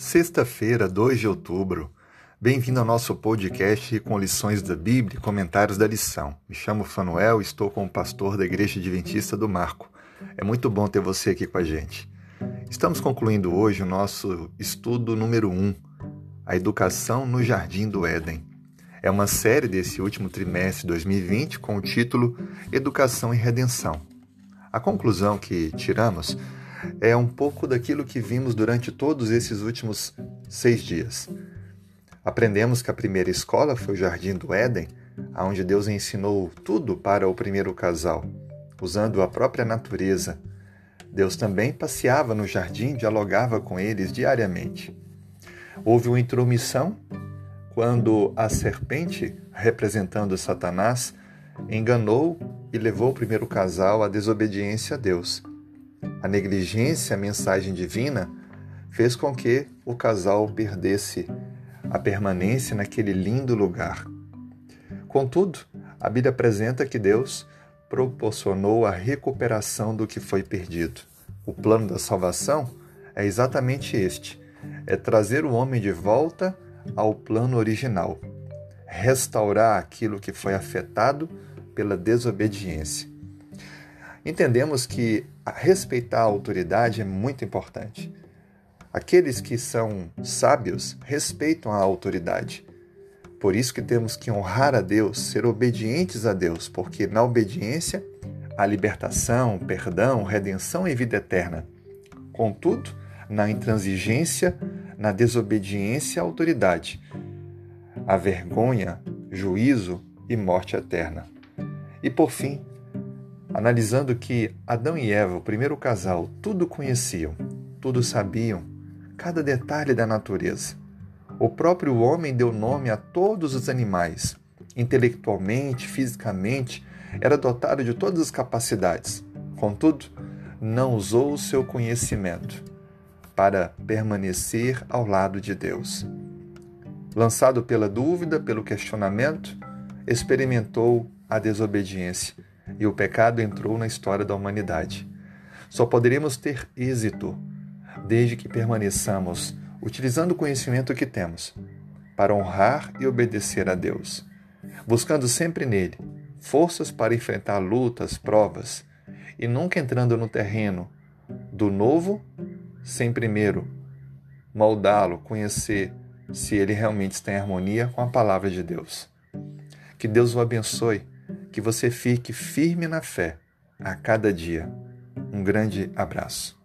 Sexta-feira, 2 de outubro. Bem-vindo ao nosso podcast com lições da Bíblia e comentários da lição. Me chamo Fanuel e estou como pastor da Igreja Adventista do Marco. É muito bom ter você aqui com a gente. Estamos concluindo hoje o nosso estudo número 1, um, a educação no Jardim do Éden. É uma série desse último trimestre de 2020 com o título Educação e Redenção. A conclusão que tiramos é um pouco daquilo que vimos durante todos esses últimos seis dias. Aprendemos que a primeira escola foi o Jardim do Éden, onde Deus ensinou tudo para o primeiro casal, usando a própria natureza. Deus também passeava no jardim, dialogava com eles diariamente. Houve uma intromissão quando a serpente, representando Satanás, enganou e levou o primeiro casal à desobediência a Deus. A negligência à mensagem divina fez com que o casal perdesse a permanência naquele lindo lugar. Contudo, a Bíblia apresenta que Deus proporcionou a recuperação do que foi perdido. O plano da salvação é exatamente este: é trazer o homem de volta ao plano original, restaurar aquilo que foi afetado pela desobediência. Entendemos que respeitar a autoridade é muito importante. Aqueles que são sábios respeitam a autoridade. Por isso que temos que honrar a Deus, ser obedientes a Deus, porque na obediência há libertação, perdão, redenção e vida eterna. Contudo, na intransigência, na desobediência à autoridade, há vergonha, juízo e morte eterna. E por fim, analisando que Adão e Eva, o primeiro casal, tudo conheciam, tudo sabiam, cada detalhe da natureza. O próprio homem deu nome a todos os animais. Intelectualmente, fisicamente, era dotado de todas as capacidades. Contudo, não usou o seu conhecimento para permanecer ao lado de Deus. Lançado pela dúvida, pelo questionamento, experimentou a desobediência e o pecado entrou na história da humanidade. Só poderemos ter êxito desde que permaneçamos utilizando o conhecimento que temos para honrar e obedecer a Deus, buscando sempre nele forças para enfrentar lutas, provas e nunca entrando no terreno do novo sem primeiro moldá-lo, conhecer se ele realmente está em harmonia com a palavra de Deus. Que Deus o abençoe que você fique firme na fé a cada dia. Um grande abraço.